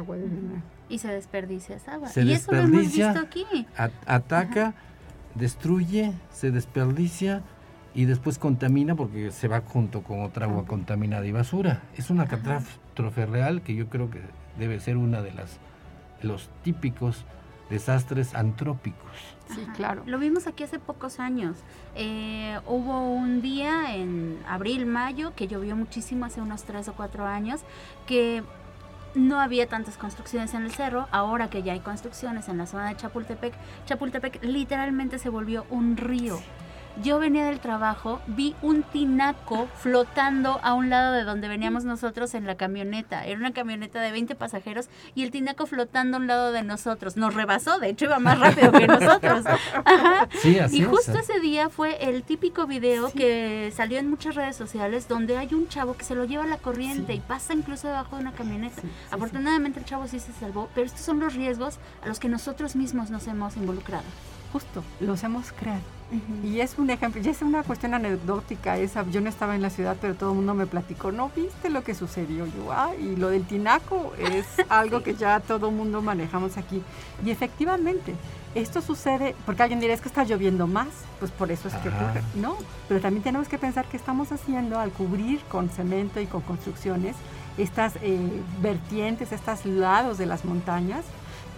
Y se desperdicia esa agua. Se y eso lo hemos visto aquí. ataca, destruye, se desperdicia y después contamina porque se va junto con otra agua contaminada y basura. Es una catástrofe real que yo creo que debe ser una de las los típicos desastres antrópicos. Sí, claro. Lo vimos aquí hace pocos años. Eh, hubo un día en abril, mayo, que llovió muchísimo hace unos tres o cuatro años, que no había tantas construcciones en el cerro, ahora que ya hay construcciones en la zona de Chapultepec, Chapultepec literalmente se volvió un río. Yo venía del trabajo, vi un tinaco flotando a un lado de donde veníamos nosotros en la camioneta. Era una camioneta de 20 pasajeros y el tinaco flotando a un lado de nosotros. Nos rebasó, de hecho iba más rápido que nosotros. y justo ese día fue el típico video que salió en muchas redes sociales donde hay un chavo que se lo lleva a la corriente y pasa incluso debajo de una camioneta. Afortunadamente el chavo sí se salvó, pero estos son los riesgos a los que nosotros mismos nos hemos involucrado. Justo, los hemos creado. Y es un ejemplo, y es una cuestión anecdótica esa, yo no estaba en la ciudad, pero todo el mundo me platicó, ¿no viste lo que sucedió? Yo, ah, y lo del tinaco es algo que ya todo el mundo manejamos aquí. Y efectivamente, esto sucede, porque alguien dirá, es que está lloviendo más, pues por eso es que ocurre. No, pero también tenemos que pensar que estamos haciendo al cubrir con cemento y con construcciones estas eh, vertientes, estos lados de las montañas,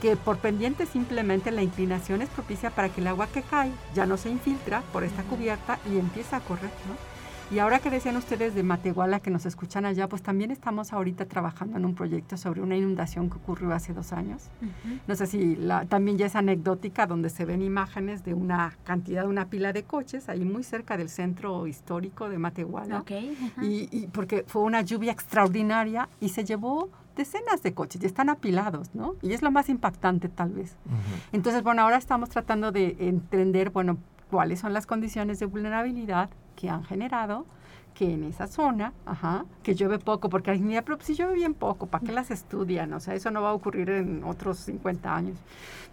que por pendiente simplemente la inclinación es propicia para que el agua que cae ya no se infiltra por esta cubierta y empieza a correr, ¿no? Y ahora que decían ustedes de Matehuala, que nos escuchan allá, pues también estamos ahorita trabajando en un proyecto sobre una inundación que ocurrió hace dos años. No sé si la, también ya es anecdótica, donde se ven imágenes de una cantidad, de una pila de coches, ahí muy cerca del centro histórico de Matehuala. y, y porque fue una lluvia extraordinaria y se llevó decenas de coches y están apilados, ¿no? Y es lo más impactante tal vez. Entonces, bueno, ahora estamos tratando de entender, bueno, cuáles son las condiciones de vulnerabilidad que han generado que en esa zona, ajá, que llueve poco, porque hay mira, pero si llueve bien poco, ¿para qué las estudian? O sea, eso no va a ocurrir en otros 50 años.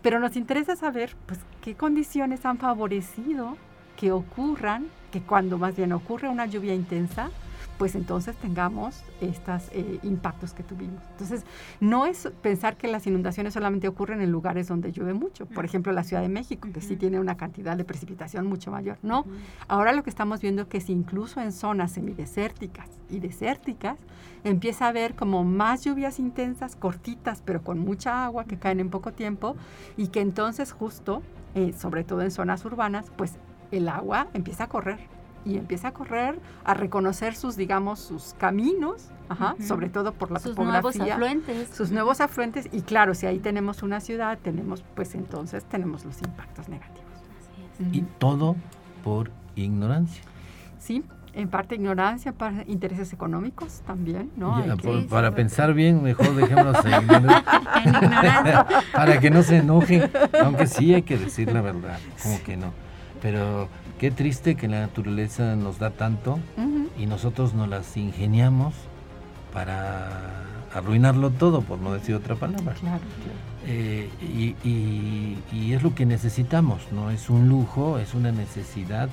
Pero nos interesa saber, pues, qué condiciones han favorecido que ocurran, que cuando más bien ocurre una lluvia intensa, pues entonces tengamos estos eh, impactos que tuvimos. Entonces, no es pensar que las inundaciones solamente ocurren en lugares donde llueve mucho, por ejemplo, la Ciudad de México, que sí tiene una cantidad de precipitación mucho mayor. No, ahora lo que estamos viendo es que si incluso en zonas semidesérticas y desérticas empieza a haber como más lluvias intensas, cortitas, pero con mucha agua que caen en poco tiempo y que entonces justo, eh, sobre todo en zonas urbanas, pues el agua empieza a correr y empieza a correr, a reconocer sus, digamos, sus caminos, sobre todo por la sus topografía. Sus nuevos afluentes. Sus nuevos afluentes. Y claro, si ahí tenemos una ciudad, tenemos, pues entonces tenemos los impactos negativos. Y todo por ignorancia. Sí, en parte ignorancia, para intereses económicos también, ¿no? para pensar bien, mejor ignorancia. para que no se enojen, aunque sí hay que decir la verdad, como que no. Pero Qué triste que la naturaleza nos da tanto y nosotros nos las ingeniamos para arruinarlo todo, por no decir otra palabra. Claro, eh, y, es lo que necesitamos, no es un lujo, es una necesidad.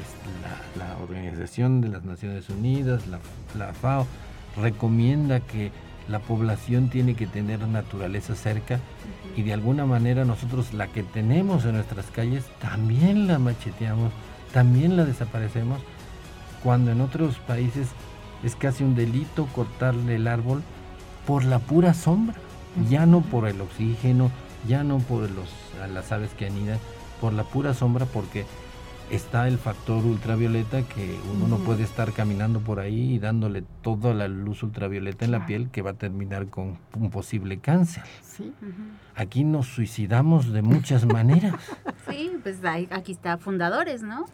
Es la, Organización de las Naciones Unidas, la FAO, recomienda que la población tiene que tener naturaleza cerca y de alguna manera nosotros la que tenemos en nuestras calles también la macheteamos, también la desaparecemos, cuando en otros países es casi un delito cortarle el árbol por la pura sombra, ya no por el oxígeno, ya no por los, las aves que anidan, por la pura sombra porque está el factor ultravioleta que uno no puede estar caminando por ahí y dándole toda la luz ultravioleta en la piel que va a terminar con un posible cáncer. Sí. Aquí nos suicidamos de muchas maneras. Sí, pues aquí está fundadores, ¿no?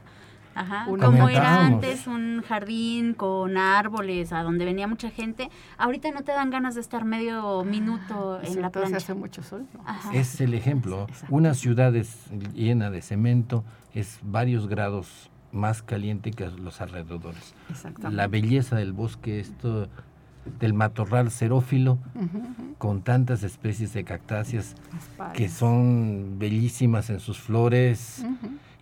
Ajá, como era antes un jardín con árboles a donde venía mucha gente, ahorita no te dan ganas de estar medio minuto en la plancha. hace mucho sol. Es el ejemplo. Exacto. Una ciudad es llena de cemento es varios grados más caliente que los alrededores. Exactamente. La belleza del bosque, esto del matorral xerófilo, con tantas especies de cactáceas que son bellísimas en sus flores.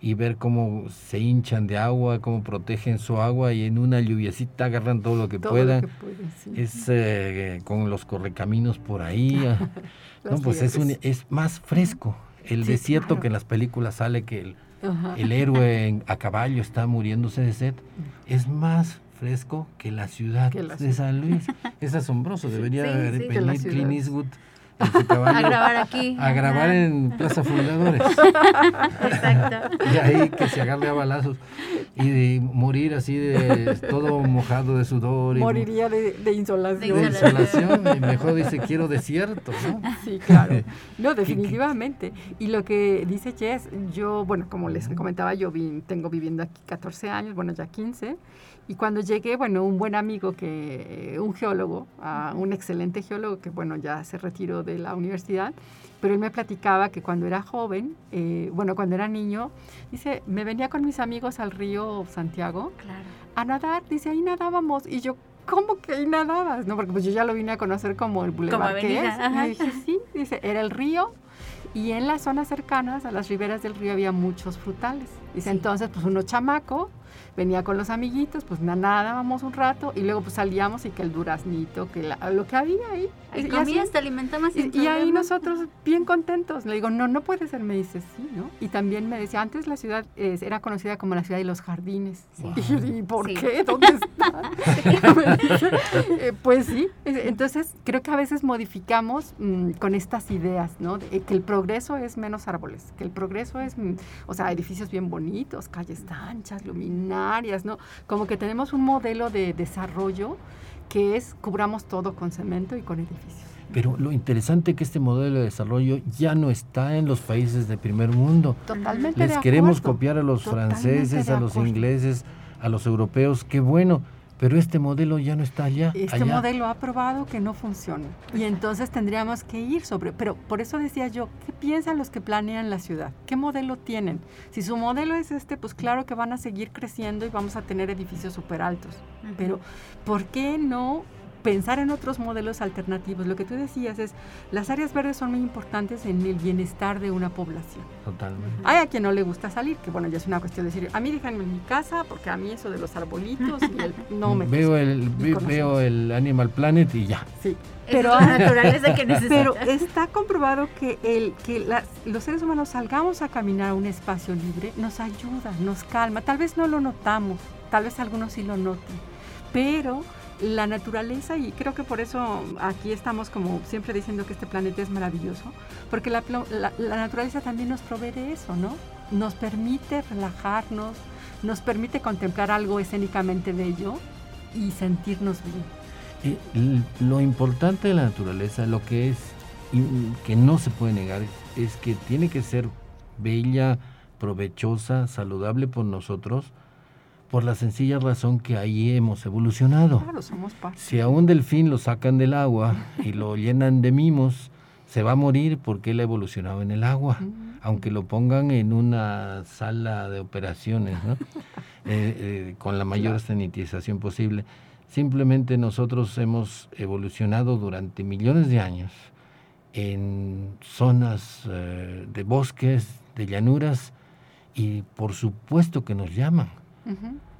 Y ver cómo se hinchan de agua, cómo protegen su agua y en una lluviecita agarran todo lo que Todo puedan. lo que pueden, sí. Es eh, con los correcaminos por ahí. ah. no, pues es, un, es más fresco. El Sí, desierto claro. que en las películas sale que el, héroe en- a caballo está muriéndose de sed, es más fresco que la ciudad Que la de. San Luis. Es asombroso, debería Sí, haber. Clint Eastwood A caballo grabar aquí. a grabar en Plaza Fundadores. Exacto. Y ahí que se agarre a balazos y de morir así de todo mojado de sudor y Moriría de, de insolación. de De insolación y mejor dice quiero desierto, ¿no? Sí, claro. No, definitivamente. Y lo que dice Jess, yo, bueno, como les comentaba, yo vi- tengo viviendo aquí 14 años, bueno, ya 15. Y cuando llegué, bueno, un buen amigo, que un geólogo, ah, un excelente geólogo que, bueno, ya se retiró de la universidad, pero él me platicaba que cuando era joven, eh, bueno, cuando era niño, dice, me venía con mis amigos al río Santiago Claro. a nadar, dice, ahí nadábamos. Y yo, ¿cómo que ahí nadabas? No, porque pues yo ya lo vine a conocer como el bulevar que es. ajá. Y dije, sí, dice, era el río. Y en las zonas cercanas, a las riberas del río, había muchos frutales. Dice, Sí. entonces, pues uno chamaco, venía con los amiguitos, pues na- nadábamos un rato y luego pues salíamos y que el duraznito, que la- lo que había ahí. Y- y comías, así- te alimentabas y, y ahí nosotros bien contentos. Le digo, no, no puede ser. Me dice, sí, ¿no? Y también me decía, antes la ciudad eh, era conocida como la ciudad de los jardines. Sí. Y yo ¿y por Sí. qué? ¿Dónde está? Eh, pues sí. Es- Entonces, creo que a veces modificamos mm, con estas ideas, ¿no? De, eh, que el progreso es menos árboles, que el progreso es, mm, o sea, edificios bien bonitos, calles anchas, luminarias, ¿no? Como que tenemos un modelo de desarrollo que es cubramos todo con cemento y con edificios. Pero lo interesante es que este modelo de desarrollo ya no está en los países de primer mundo. Totalmente Les de queremos copiar a los Totalmente franceses, a los ingleses, a los europeos, qué bueno, pero este modelo ya no está allá. Este allá. modelo ha probado que no funciona. Y entonces tendríamos que ir sobre... Pero por eso decía yo, ¿qué piensan los que planean la ciudad? ¿Qué modelo tienen? Si su modelo es este, pues claro que van a seguir creciendo y vamos a tener edificios súper altos. Pero ¿por qué no pensar en otros modelos alternativos? Lo que tú decías es, las áreas verdes son muy importantes en el bienestar de una población. Totalmente. Hay a quien no le gusta salir, que bueno, ya es una cuestión de decir, a mí déjenme en mi casa porque a mí eso de los arbolitos y el, no me veo gusta". el ve- veo el Animal Planet y ya. Sí, Pero pero, la naturaleza que necesitas. pero está comprobado que, el, que las- los seres humanos salgamos a caminar a un espacio libre nos ayuda, nos calma. Tal vez no lo notamos, tal vez algunos sí lo noten, pero la naturaleza, y creo que por eso aquí estamos como siempre diciendo que este planeta es maravilloso, porque la, la- la naturaleza también nos provee de eso, ¿no? Nos permite relajarnos, nos permite contemplar algo escénicamente bello y sentirnos bien. Eh, lo importante de la naturaleza, lo que es que no se puede negar, es que tiene que ser bella, provechosa, saludable por nosotros, por la sencilla razón que ahí hemos evolucionado. Claro, somos parte. Si a un delfín lo sacan del agua y lo llenan de mimos, se va a morir porque él ha evolucionado en el agua, Mm. aunque lo pongan en una sala de operaciones, ¿no? Eh, eh, con la mayor sanitización posible. Simplemente nosotros hemos evolucionado durante millones de años en zonas eh, de bosques, de llanuras, y por supuesto que nos llaman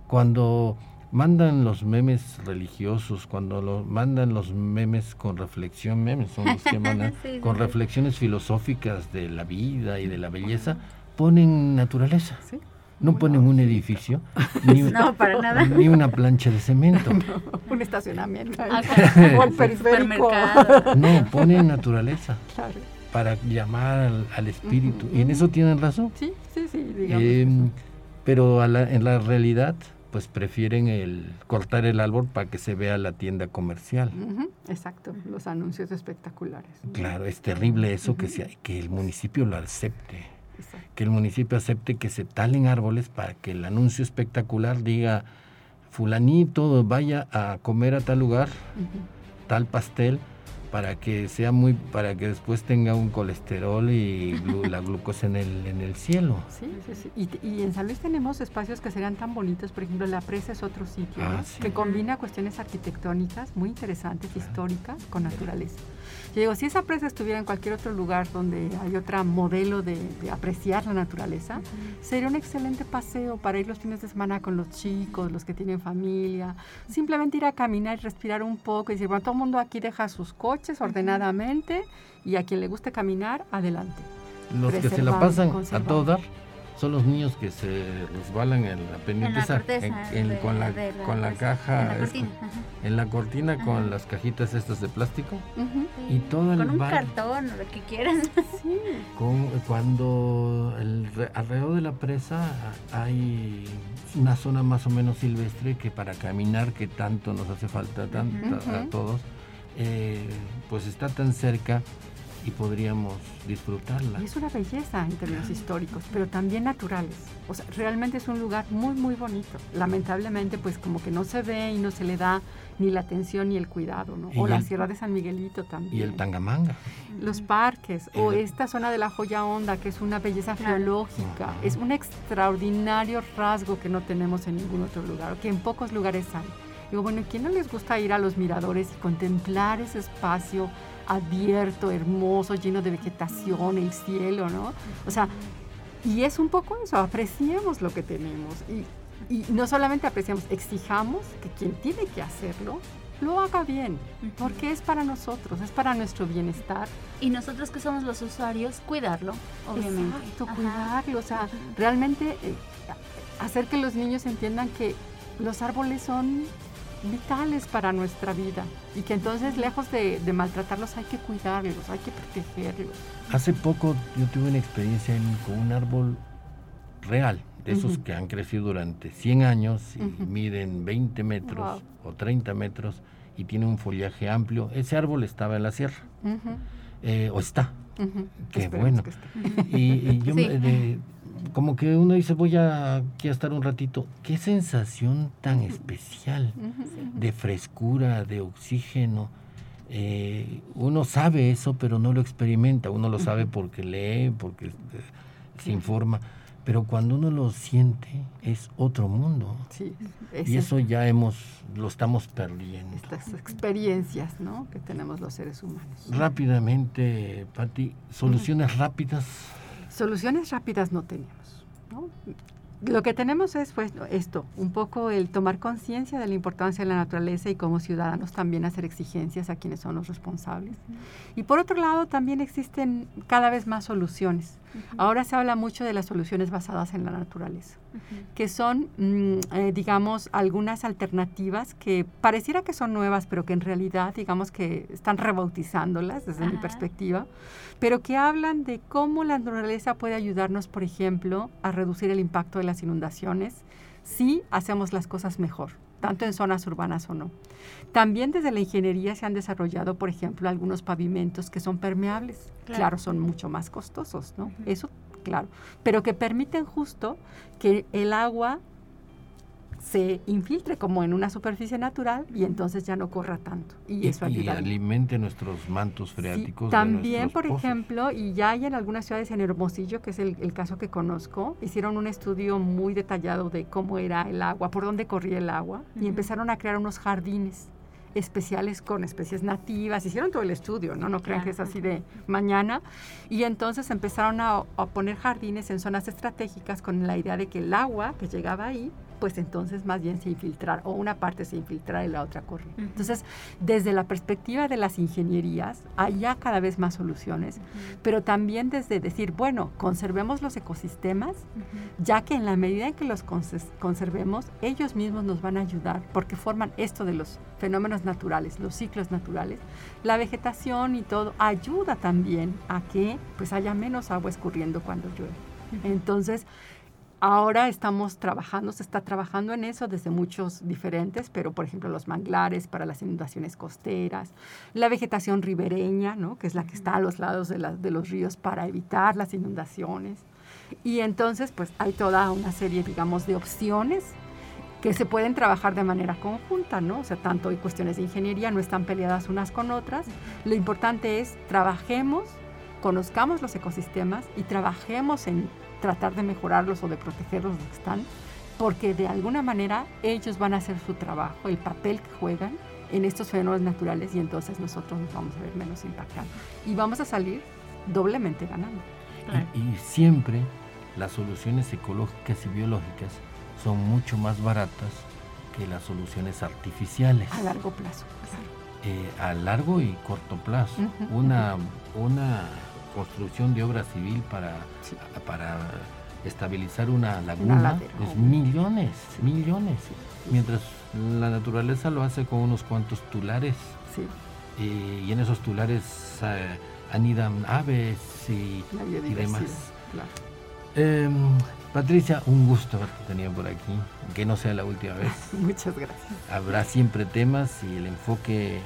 Cuando mandan los memes religiosos, cuando lo, mandan los memes con reflexión, memes son los que mandan, Sí, sí, con sí. reflexiones filosóficas de la vida y de la belleza, ponen naturaleza. Sí. No ponen un edificio, ni, No, para nada. ni una plancha de cemento. Un estacionamiento. o el periférico. Supermercado. No, ponen naturaleza Claro. para llamar al, al espíritu. Y en eso tienen razón. Sí, sí, sí, digamos. Eh, pero en la realidad pues prefieren el cortar el árbol para que se vea la tienda comercial. Exacto, los anuncios espectaculares. Claro, es terrible eso que, sea, que el municipio lo acepte. Que el municipio acepte que se talen árboles para que el anuncio espectacular diga, fulanito, vaya a comer a tal lugar, tal pastel, para que sea muy para que después tenga un colesterol y la glucosa en el en el cielo. Sí sí sí. Y, y, en San Luis tenemos espacios que serían tan bonitos por ejemplo la presa es otro sitio ah, que combina cuestiones arquitectónicas muy interesantes históricas con naturaleza yo digo si esa presa estuviera en cualquier otro lugar donde hay otro modelo de, apreciar la naturaleza sería un excelente paseo para ir los fines de semana con los chicos los que tienen familia. Simplemente ir a caminar y respirar un poco y decir bueno todo el mundo aquí deja sus coches ordenadamente y a quien le guste caminar, adelante. Los que se la pasan a todo dar son los niños que se resbalan en la pendiente con la, con la caja en la cortina, con las cajitas estas de plástico y todo con un cartón lo que quieras. Cuando alrededor de la presa hay una zona más o menos silvestre que para caminar que tanto nos hace falta tanto a todos eh, pues está tan cerca y podríamos disfrutarla. Y es una belleza en términos históricos, pero también naturales. O sea, realmente es un lugar muy, muy bonito. Lamentablemente, pues como que no se ve y no se le da ni la atención ni el cuidado, ¿no? O la Sierra de San Miguelito también. Y el Tangamanga. Los parques, o esta zona de la Joya Honda, que es una belleza geológica. Es un extraordinario rasgo que no tenemos en ningún otro lugar, que en pocos lugares hay Digo, bueno, ¿quién no les gusta ir a los miradores y contemplar ese espacio abierto, hermoso, lleno de vegetación, el cielo, ¿no? O sea, y es un poco eso, apreciemos lo que tenemos. Y, no solamente apreciamos, exijamos que quien tiene que hacerlo lo haga bien, porque es para nosotros, es para nuestro bienestar. Y nosotros que somos los usuarios, cuidarlo, obviamente. Exacto, cuidarlo, o sea, realmente eh, hacer que los niños entiendan que los árboles son vitales para nuestra vida. Y que entonces lejos de, maltratarlos hay que cuidarlos, hay que protegerlos. Hace poco yo tuve una experiencia con un árbol real, de esos que han crecido durante 100 años y miden 20 metros o 30 metros y tiene un follaje amplio. Ese árbol estaba en la sierra, eh, o está. Qué bueno. Y, yo como que uno dice, voy a, aquí a estar un ratito. Qué sensación tan especial de frescura, de oxígeno. Eh, uno sabe eso, pero no lo experimenta. Uno lo sabe porque lee, porque eh, se informa. Pero cuando uno lo siente, es otro mundo. Sí, y eso ya hemos, lo estamos perdiendo. Estas experiencias, ¿no? Que tenemos los seres humanos. Rápidamente, Patti, soluciones rápidas Soluciones rápidas no tenemos. Lo que tenemos es pues, esto, un poco el tomar conciencia de la importancia de la naturaleza y como ciudadanos también hacer exigencias a quienes son los responsables. Y por otro lado, también existen cada vez más soluciones. Ahora se habla mucho de las soluciones basadas en la naturaleza, que son, mm, eh, digamos, algunas alternativas que pareciera que son nuevas, pero que en realidad, digamos, que están rebautizándolas desde mi perspectiva, pero que hablan de cómo la naturaleza puede ayudarnos, por ejemplo, a reducir el impacto de las inundaciones si hacemos las cosas mejor tanto en zonas urbanas o no. También desde la ingeniería se han desarrollado, por ejemplo, algunos pavimentos que son permeables. Claro, son mucho más costosos, ¿no? Eso, claro. Pero que permiten justo que el agua se infiltre como en una superficie natural y entonces ya no corra tanto. Y, eso ayuda. Y alimente nuestros mantos freáticos. también, por ejemplo, y ya hay en algunas ciudades en Hermosillo, que es el, caso que conozco, hicieron un estudio muy detallado de cómo era el agua, por dónde corría el agua, y empezaron a crear unos jardines especiales con especies nativas, hicieron todo el estudio, no, no crean que es así de mañana, y entonces empezaron a, a poner jardines en zonas estratégicas con la idea de que el agua que llegaba ahí pues entonces más bien se infiltrar o una parte se infiltrar y la otra corre. Entonces, desde la perspectiva de las ingenierías, hay ya cada vez más soluciones, pero también desde decir, bueno, conservemos los ecosistemas, ya que en la medida en que los conservemos, ellos mismos nos van a ayudar porque forman esto de los fenómenos naturales, los ciclos naturales. La vegetación y todo ayuda también a que pues haya menos agua escurriendo cuando llueve. Entonces, ahora estamos trabajando, se está trabajando en eso desde muchos diferentes, pero por ejemplo los manglares para las inundaciones costeras, la vegetación ribereña, ¿no? que es la que está a los lados de, de los ríos para evitar las inundaciones. Y entonces pues hay toda una serie, digamos, de opciones que se pueden trabajar de manera conjunta, ¿no? O sea, tanto hay cuestiones de ingeniería, no están peleadas unas con otras. Lo importante es trabajemos, conozcamos los ecosistemas y trabajemos en tratar de mejorarlos o de protegerlos los que están, porque de alguna manera ellos van a hacer su trabajo, el papel que juegan en estos fenómenos naturales y entonces nosotros nos vamos a ver menos impactados y vamos a salir doblemente ganando. Y, siempre las soluciones ecológicas y biológicas son mucho más baratas que las soluciones artificiales. A largo plazo, eh, a largo y corto plazo. una, una construcción de obra civil para, para estabilizar una laguna es millones, millones. Mientras la naturaleza lo hace con unos cuantos tulares. Eh, y en esos tulares eh, anidan aves y, demás. Em, Patricia, un gusto haberte tenido por aquí, que no sea la última vez. Muchas gracias. Habrá siempre temas y el enfoque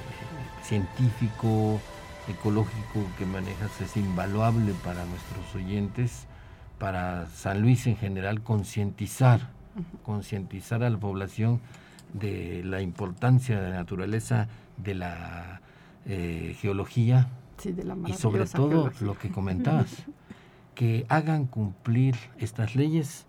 científico, ecológico que manejas es invaluable para nuestros oyentes, para San Luis en general, concientizar, concientizar a la población de la importancia de la naturaleza, de la eh, geología y sobre todo lo que comentabas, que hagan cumplir estas leyes,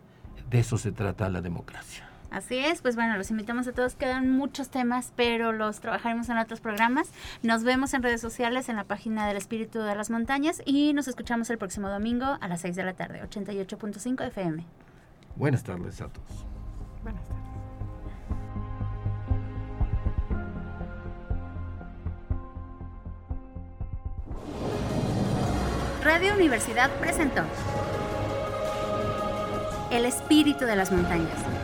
de eso se trata la democracia. Así es, pues bueno, los invitamos a todos. Quedan muchos temas, pero los trabajaremos en otros programas. Nos vemos en redes sociales, en la página del Espíritu de las Montañas y nos escuchamos el próximo domingo a las 6 de la tarde, 88.5 FM. Buenas tardes a todos. Buenas tardes. Radio Universidad presentó El Espíritu de las Montañas